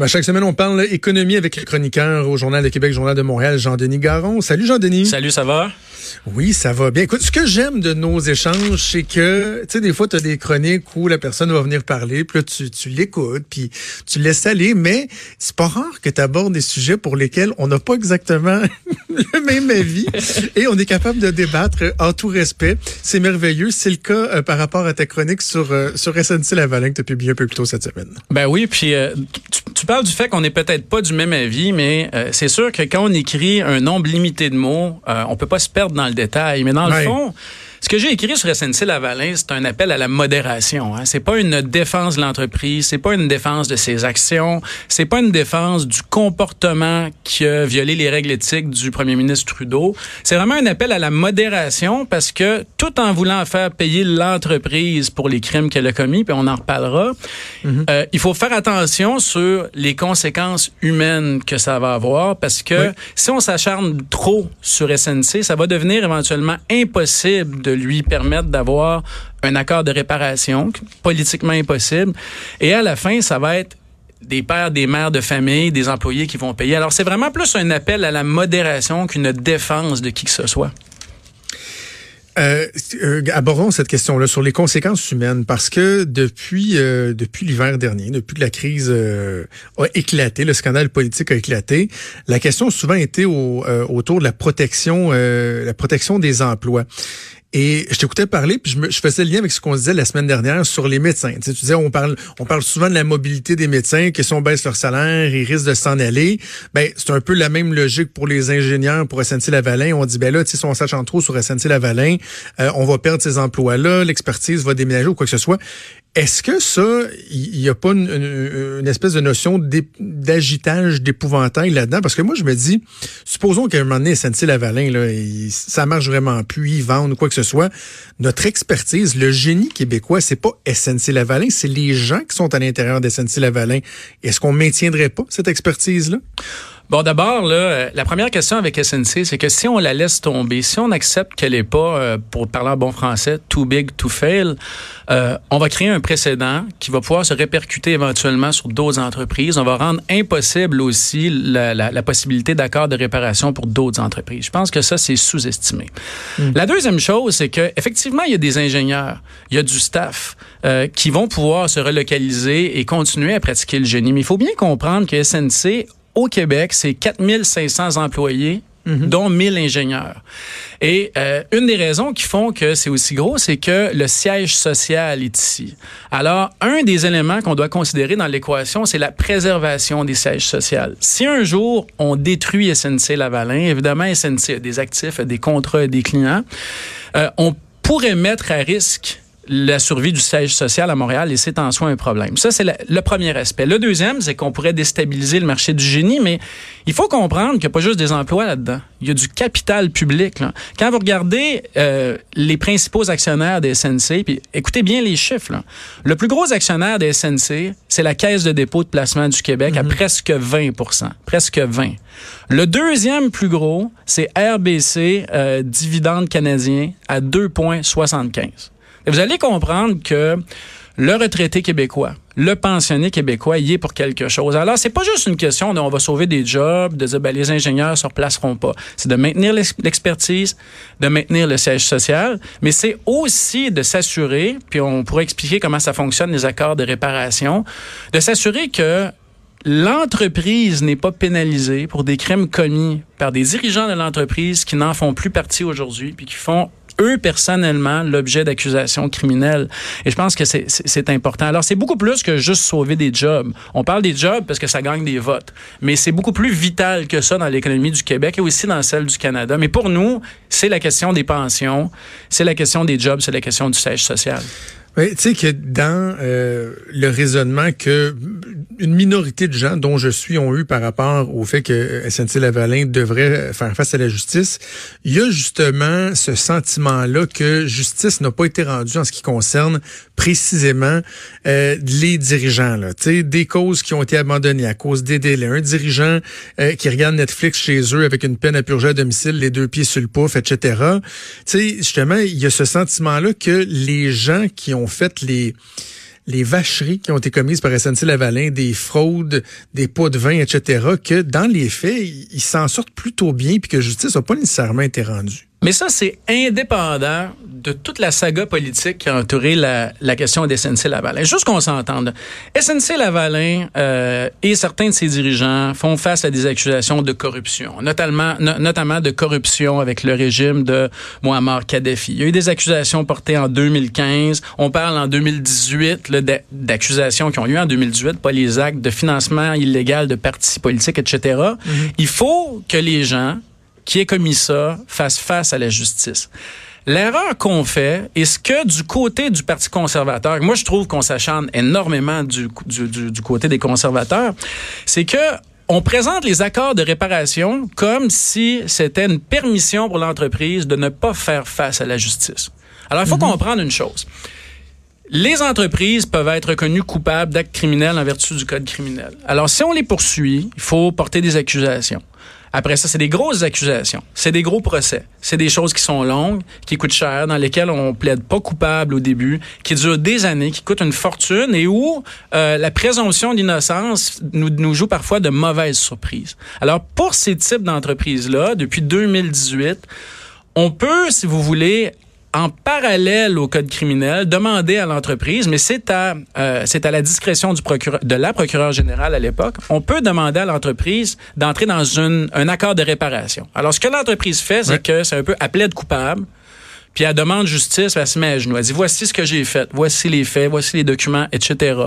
Comme à chaque semaine, on parle économie avec le chroniqueur au Journal de Québec, Journal de Montréal, Jean-Denis Garon. Salut Jean-Denis. Salut, ça va? Oui, ça va bien. Écoute, ce que j'aime de nos échanges, c'est que, tu sais, des fois, tu as des chroniques où la personne va venir parler, puis là, tu, tu l'écoutes, puis tu laisses aller, mais c'est pas rare que tu abordes des sujets pour lesquels on n'a pas exactement le même avis et on est capable de débattre en tout respect. C'est merveilleux. C'est le cas euh, par rapport à ta chronique sur, euh, sur SNC Lavalin que tu as publié un peu plus tôt cette semaine. Ben oui, puis euh, tu, tu, parles du fait qu'on n'est peut-être pas du même avis, mais c'est sûr que quand on écrit un nombre limité de mots, on peut pas se perdre dans le détail. Mais dans le fond, ce que j'ai écrit sur SNC Lavalin, c'est un appel à la modération. Hein. C'est pas une défense de l'entreprise, c'est pas une défense de ses actions, c'est pas une défense du comportement qui a violé les règles éthiques du premier ministre Trudeau. C'est vraiment un appel à la modération parce que tout en voulant faire payer l'entreprise pour les crimes qu'elle a commis, puis on en reparlera, mm-hmm. euh, il faut faire attention sur les conséquences humaines que ça va avoir parce que si on s'acharne trop sur SNC, ça va devenir éventuellement impossible de de lui permettre d'avoir un accord de réparation, politiquement impossible. Et à la fin, ça va être des pères, des mères de famille, des employés qui vont payer. Alors, c'est vraiment plus un appel à la modération qu'une défense de qui que ce soit. Euh, euh, abordons cette question-là sur les conséquences humaines parce que depuis euh, depuis l'hiver dernier, depuis que la crise euh, a éclaté, le scandale politique a éclaté, la question a souvent été au, autour de la protection la protection des emplois. Et je t'écoutais parler, puis je, me, je faisais le lien avec ce qu'on disait la semaine dernière sur les médecins. Tu, sais, tu disais, on parle, on parle souvent de la mobilité des médecins, que si on baisse leur salaire, ils risquent de s'en aller. Ben, c'est un peu la même logique pour les ingénieurs, pour SNC-Lavalin. On dit, ben là, tu sais, si on s'achante trop sur SNC-Lavalin, euh, on va perdre ces emplois-là, l'expertise va déménager ou quoi que ce soit. Est-ce que ça, il n'y a pas une, espèce de notion d'agitage, d'épouvantail là-dedans? Parce que moi, je me dis, supposons qu'à un moment donné, SNC-Lavalin, là, ça marche vraiment plus, ils vendent ou quoi que ce soit. Notre expertise, le génie québécois, c'est pas SNC-Lavalin, c'est les gens qui sont à l'intérieur de SNC-Lavalin. Est-ce qu'on maintiendrait pas cette expertise-là? Bon, d'abord, là, euh, la première question avec SNC, c'est que si on la laisse tomber, si on accepte qu'elle n'est pas, euh, pour parler en bon français, too big to fail, euh, on va créer un précédent qui va pouvoir se répercuter éventuellement sur d'autres entreprises. On va rendre impossible aussi la, la, la possibilité d'accord de réparation pour d'autres entreprises. Je pense que ça, c'est sous-estimé. Hmm. La deuxième chose, c'est que effectivement, il y a des ingénieurs, il y a du staff euh, qui vont pouvoir se relocaliser et continuer à pratiquer le génie. Mais il faut bien comprendre que SNC au Québec, c'est 4500 employés mhm. dont 1000 ingénieurs. Et euh, une des raisons qui font que c'est aussi gros, c'est que le siège social est ici. Alors, un des éléments qu'on doit considérer dans l'équation, c'est la préservation des sièges sociaux. Si un jour on détruit SNC Lavalin, évidemment SNC a des actifs, a des contrats, a des clients, euh, on pourrait mettre à risque la survie du siège social à Montréal et c'est en soi un problème. Ça, c'est le premier aspect. Le deuxième, c'est qu'on pourrait déstabiliser le marché du génie, mais il faut comprendre qu'il n'y a pas juste des emplois là-dedans. Il y a du capital public. Là. Quand vous regardez euh, les principaux actionnaires des SNC, puis écoutez bien les chiffres, là. le plus gros actionnaire des SNC, c'est la Caisse de dépôt de placement du Québec à mhm. presque 20% presque 20% Le deuxième plus gros, c'est RBC, euh, dividende canadien, à 2,75 vous allez comprendre que le retraité québécois, le pensionné québécois y est pour quelque chose. Alors, c'est pas juste une question de on va sauver des jobs, de dire ben, les ingénieurs se replaceront pas. C'est de maintenir l'expertise, de maintenir le siège social, mais c'est aussi de s'assurer, puis on pourrait expliquer comment ça fonctionne les accords de réparation, de s'assurer que l'entreprise n'est pas pénalisée pour des crimes commis par des dirigeants de l'entreprise qui n'en font plus partie aujourd'hui, puis qui font eux personnellement l'objet d'accusations criminelles. Et je pense que c'est important. Alors, c'est beaucoup plus que juste sauver des jobs. On parle des jobs parce que ça gagne des votes, mais c'est beaucoup plus vital que ça dans l'économie du Québec et aussi dans celle du Canada. Mais pour nous, c'est la question des pensions, c'est la question des jobs, c'est la question du siège social. Tu sais que dans euh, le raisonnement que une minorité de gens, dont je suis, ont eu par rapport au fait que SNC-Lavalin devrait faire face à la justice. Il y a justement ce sentiment-là que justice n'a pas été rendue en ce qui concerne précisément euh, les dirigeants. Là. des causes qui ont été abandonnées à cause des délais. Un dirigeant euh, qui regarde Netflix chez eux avec une peine à purger à domicile, les deux pieds sur le pouf, etc. sais, justement, il y a ce sentiment-là que les gens qui ont fait les les vacheries qui ont été commises par SNC-Lavalin, des fraudes, des pots de vin, etc., que dans les faits, ils s'en sortent plutôt bien puis que justice n'a pas nécessairement été rendue. Mais ça, c'est indépendant de toute la saga politique qui a entouré la, la question de SNC-Lavalin. Juste qu'on s'entende. SNC-Lavalin euh, et certains de ses dirigeants font face à des accusations de corruption, notamment, notamment de corruption avec le régime de Muammar Kadhafi. Il y a eu des accusations portées en 2015. On parle en 2018 d'accusations qui ont eu en 2018, pas les actes de financement illégal de partis politiques, etc. Mm-hmm. Il faut que les gens qui ait commis ça fasse face à la justice. L'erreur qu'on fait, est ce que du côté du Parti conservateur, moi je trouve qu'on s'acharne énormément du, du, du, côté des conservateurs, c'est que on présente les accords de réparation comme si c'était une permission pour l'entreprise de ne pas faire face à la justice. Alors, il faut mhm. comprendre une chose. Les entreprises peuvent être reconnues coupables d'actes criminels en vertu du code criminel. Alors, si on les poursuit, il faut porter des accusations. Après ça, c'est des grosses accusations. C'est des gros procès. C'est des choses qui sont longues, qui coûtent cher, dans lesquelles on plaide pas coupable au début, qui durent des années, qui coûtent une fortune et où euh, la présomption d'innocence nous, nous joue parfois de mauvaises surprises. Alors, pour ces types d'entreprises-là, depuis 2018, on peut, si vous voulez, en parallèle au code criminel, demander à l'entreprise, mais c'est à euh, c'est à la discrétion du procureur de la procureure générale à l'époque, on peut demander à l'entreprise d'entrer dans une, un accord de réparation. Alors ce que l'entreprise fait, c'est que c'est un peu appelé de coupable. Puis elle demande justice, elle se met à genoux. Elle dit, voici ce que j'ai fait, voici les faits, voici les documents, etc.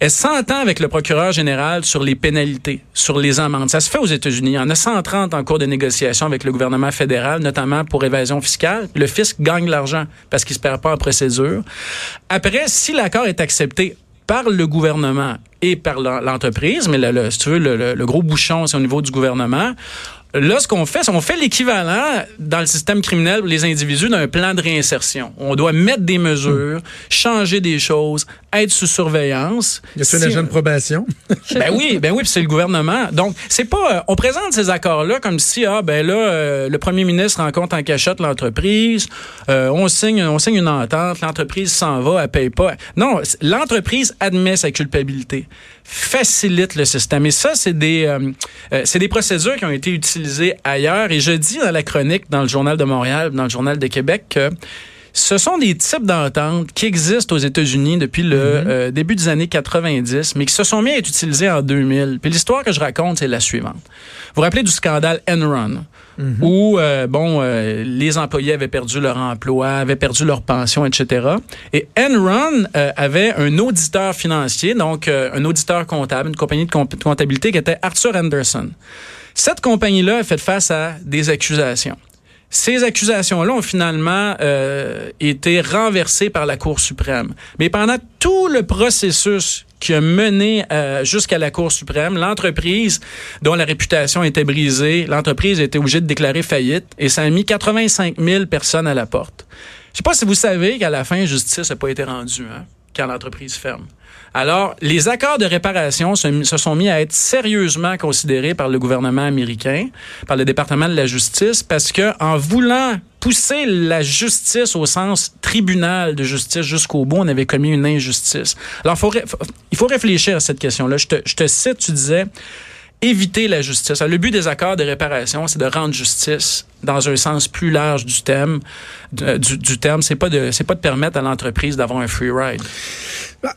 Elle s'entend avec le procureur général sur les pénalités, sur les amendes. Ça se fait aux États-Unis. Il y en a 130 en cours de négociation avec le gouvernement fédéral, notamment pour évasion fiscale. Le fisc gagne l'argent parce qu'il se perd pas en procédure. Après, si l'accord est accepté par le gouvernement et par l'entreprise, mais le, si tu veux, le, le gros bouchon, c'est au niveau du gouvernement, Là, ce qu'on fait, c'est qu'on fait l'équivalent dans le système criminel pour les individus d'un plan de réinsertion. On doit mettre des mesures, changer des choses, être sous surveillance. Y a si, un agent de probation? ben oui, ben oui, c'est le gouvernement. Donc, c'est pas, euh, on présente ces accords-là comme si, ah, ben là, euh, le premier ministre rencontre en cachette l'entreprise, euh, on signe, on signe une entente, l'entreprise s'en va, elle paye pas. Non, l'entreprise admet sa culpabilité facilite le système. Et ça, c'est des, euh, euh, c'est des procédures qui ont été utilisées ailleurs. Et je dis dans la chronique, dans le Journal de Montréal, dans le Journal de Québec, que ce sont des types d'ententes qui existent aux États-Unis depuis le mm-hmm. euh, début des années 90, mais qui se sont mis à être utilisés en 2000. Puis l'histoire que je raconte, c'est la suivante. Vous vous rappelez du scandale Enron, mm-hmm. où euh, bon, euh, les employés avaient perdu leur emploi, avaient perdu leur pension, etc. Et Enron avait un auditeur financier, donc un auditeur comptable, une compagnie de comptabilité qui était Arthur Anderson. Cette compagnie-là a fait face à des accusations. Ces accusations-là ont finalement euh, été renversées par la Cour suprême. Mais pendant tout le processus qui a mené euh, jusqu'à la Cour suprême, l'entreprise dont la réputation était brisée, l'entreprise a été obligée de déclarer faillite et ça a mis 85 000 personnes à la porte. Je sais pas si vous savez qu'à la fin, justice n'a pas été rendue hein, quand l'entreprise ferme. Alors, les accords de réparation se, sont mis à être sérieusement considérés par le gouvernement américain, par le département de la justice, parce que en voulant pousser la justice au sens tribunal de justice jusqu'au bout, on avait commis une injustice. Alors, il faut réfléchir à cette question-là. Je te, je te cite, tu disais, éviter la justice. Le but des accords de réparation, c'est de rendre justice dans un sens plus large du thème. Du, du terme, c'est pas de c'est pas de permettre à l'entreprise d'avoir un free ride.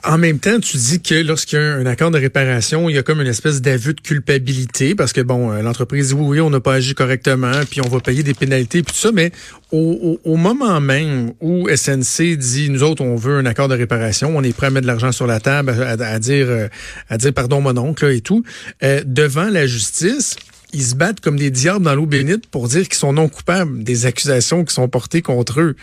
En même temps, tu dis que lorsqu'il y a un accord de réparation, il y a comme une espèce d'aveu de culpabilité parce que bon, euh, l'entreprise dit oui, oui, on n'a pas agi correctement, puis on va payer des pénalités, puis tout ça. Mais au, au, moment même où SNC dit nous autres, on veut un accord de réparation, on est prêt à mettre de l'argent sur la table, à, dire euh, à dire pardon mon oncle et tout, euh, devant la justice, ils se battent comme des diables dans l'eau bénite pour dire qu'ils sont non coupables des accusations qui sont portées contre eux.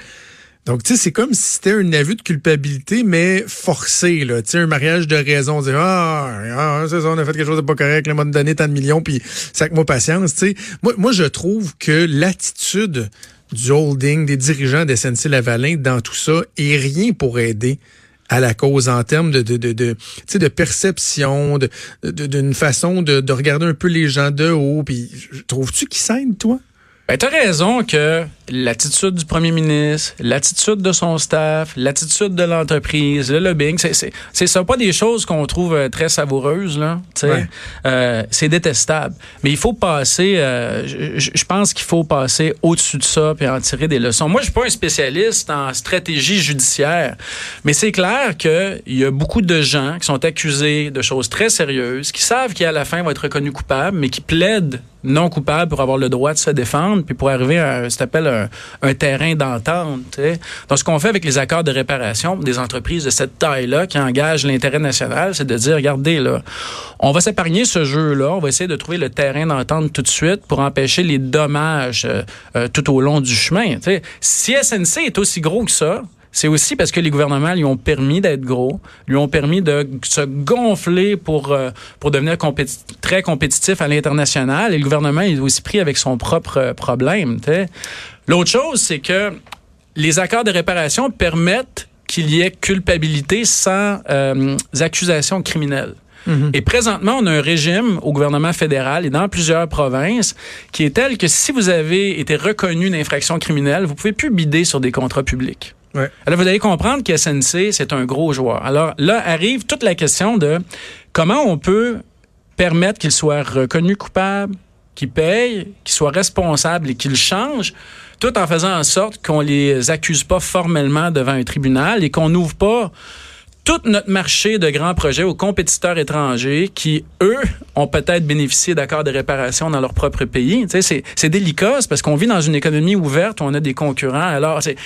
Donc, tu sais, c'est comme si c'était un aveu de culpabilité, mais forcé, là. Tu sais, un mariage de raison. Dire, ah, ah c'est ça, on a fait quelque chose de pas correct, le m'a donné tant de millions, puis ça que moi patience, tu sais. Moi, je trouve que l'attitude du holding, des dirigeants de SNC-Lavalin dans tout ça est rien pour aider à la cause en termes de, de, de, de, de perception, d'une façon de, de regarder un peu les gens de haut. Puis, trouves-tu qu'ils s'aident, toi? Ben, tu as raison que l'attitude du premier ministre, l'attitude de son staff, l'attitude de l'entreprise, le lobbying, c'est ça pas des choses qu'on trouve euh, très savoureuses là, euh, c'est détestable. Mais il faut passer euh, je, pense qu'il faut passer au-dessus de ça puis en tirer des leçons. Moi, je suis pas un spécialiste en stratégie judiciaire, mais c'est clair que il y a beaucoup de gens qui sont accusés de choses très sérieuses, qui savent qu'à la fin vont être reconnus coupables, mais qui plaident non coupables pour avoir le droit de se défendre puis pour arriver à ce qu'on appelle un, terrain d'entente. Donc, ce qu'on fait avec les accords de réparation des entreprises de cette taille-là qui engagent l'intérêt national, c'est de dire, regardez, là, on va s'épargner ce jeu-là, on va essayer de trouver le terrain d'entente tout de suite pour empêcher les dommages euh, euh, tout au long du chemin. Si SNC est aussi gros que ça, c'est aussi parce que les gouvernements lui ont permis d'être gros, lui ont permis de se gonfler pour, euh, pour devenir très compétitif à l'international. Et le gouvernement est aussi pris avec son propre problème. L'autre chose, c'est que les accords de réparation permettent qu'il y ait culpabilité sans euh, accusation criminelle. Mm-hmm. Et présentement, on a un régime au gouvernement fédéral et dans plusieurs provinces qui est tel que si vous avez été reconnu d'infraction criminelle, vous pouvez plus bider sur des contrats publics. Alors, vous allez comprendre que SNC, c'est un gros joueur. Alors, là arrive toute la question de comment on peut permettre qu'il soit reconnu coupable, qu'il paye, qu'il soit responsable et qu'il change, tout en faisant en sorte qu'on les accuse pas formellement devant un tribunal et qu'on n'ouvre pas tout notre marché de grands projets aux compétiteurs étrangers qui, eux, ont peut-être bénéficié d'accords de réparation dans leur propre pays. Tu sais, c'est délicat, parce qu'on vit dans une économie ouverte où on a des concurrents. Alors, c'est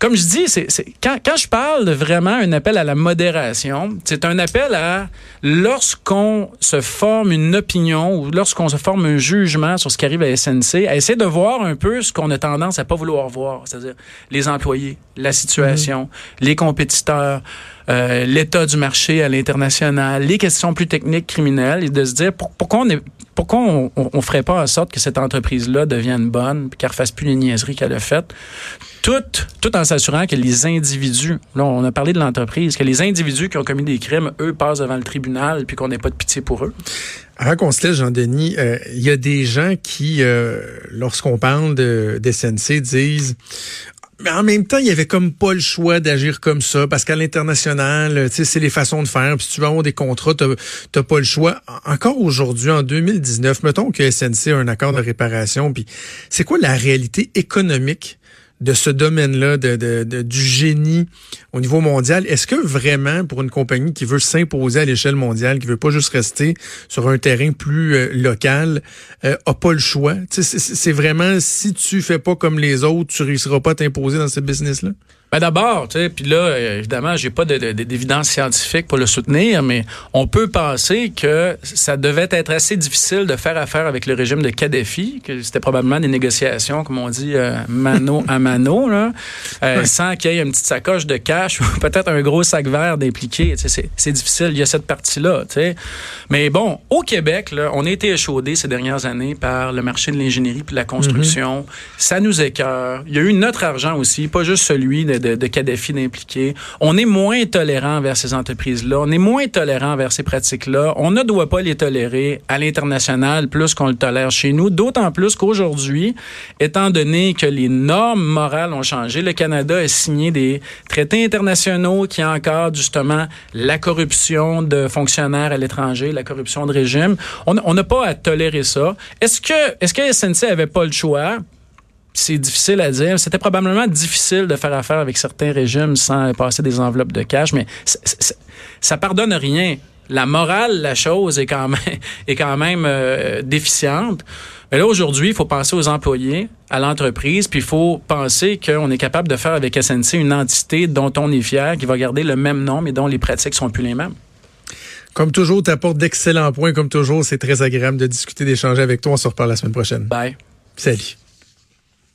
comme je dis, c'est quand, quand je parle de vraiment un appel à la modération, c'est un appel à lorsqu'on se forme une opinion ou lorsqu'on se forme un jugement sur ce qui arrive à SNC, à essayer de voir un peu ce qu'on a tendance à pas vouloir voir, c'est-à-dire les employés, la situation, mmh. les compétiteurs. Euh, l'état du marché à l'international, les questions plus techniques criminelles et de se dire pourquoi on est pourquoi on, on, ferait pas en sorte que cette entreprise-là devienne bonne, qu'elle fasse plus les niaiseries qu'elle a faites, tout, tout en s'assurant que les individus, là on a parlé de l'entreprise, que les individus qui ont commis des crimes, eux, passent devant le tribunal puis qu'on n'ait pas de pitié pour eux. Avant qu'on se laisse, Jean-Denis, euh, il y a des gens qui, euh, lorsqu'on parle de, SNC, disent mais en même temps, il y avait comme pas le choix d'agir comme ça parce qu'à l'international, c'est les façons de faire. Puis si tu veux avoir des contrats, t'as pas le choix. Encore aujourd'hui, en 2019, mettons que SNC a un accord de réparation. Puis c'est quoi la réalité économique de ce domaine-là, de, du génie au niveau mondial. Est-ce que vraiment, pour une compagnie qui veut s'imposer à l'échelle mondiale, qui veut pas juste rester sur un terrain plus euh, local, euh, a pas le choix? C'est vraiment, si tu fais pas comme les autres, tu réussiras pas à t'imposer dans ce business-là? Ben d'abord, tu sais, puis là, évidemment, j'ai pas d'évidence scientifique pour le soutenir, mais on peut penser que ça devait être assez difficile de faire affaire avec le régime de Kadhafi, que c'était probablement des négociations, comme on dit, euh, mano à mano, là, euh, sans qu'il y ait une petite sacoche de cash ou peut-être un gros sac vert d'impliqué. C'est difficile, il y a cette partie-là. Mais bon, au Québec, là, on a été échaudé ces dernières années par le marché de l'ingénierie puis de la construction. Mm-hmm. Ça nous écœure. Il y a eu notre argent aussi, pas juste celui de de, de d'impliquer. On est moins tolérant vers ces entreprises-là. On est moins tolérant vers ces pratiques-là. On ne doit pas les tolérer à l'international plus qu'on le tolère chez nous. D'autant plus qu'aujourd'hui, étant donné que les normes morales ont changé, le Canada a signé des traités internationaux qui encadrent justement la corruption de fonctionnaires à l'étranger, la corruption de régime. On n'a pas à tolérer ça. Est-ce que, est-ce que SNC avait pas le choix? C'est difficile à dire. C'était probablement difficile de faire affaire avec certains régimes sans passer des enveloppes de cash, mais ça pardonne rien. La morale, la chose est quand même, est quand même euh, déficiente. Mais là, aujourd'hui, il faut penser aux employés, à l'entreprise, puis il faut penser qu'on est capable de faire avec SNC une entité dont on est fier, qui va garder le même nom, mais dont les pratiques sont plus les mêmes. Comme toujours, tu apportes d'excellents points. Comme toujours, c'est très agréable de discuter, d'échanger avec toi. On se reparle la semaine prochaine. Bye. Salut.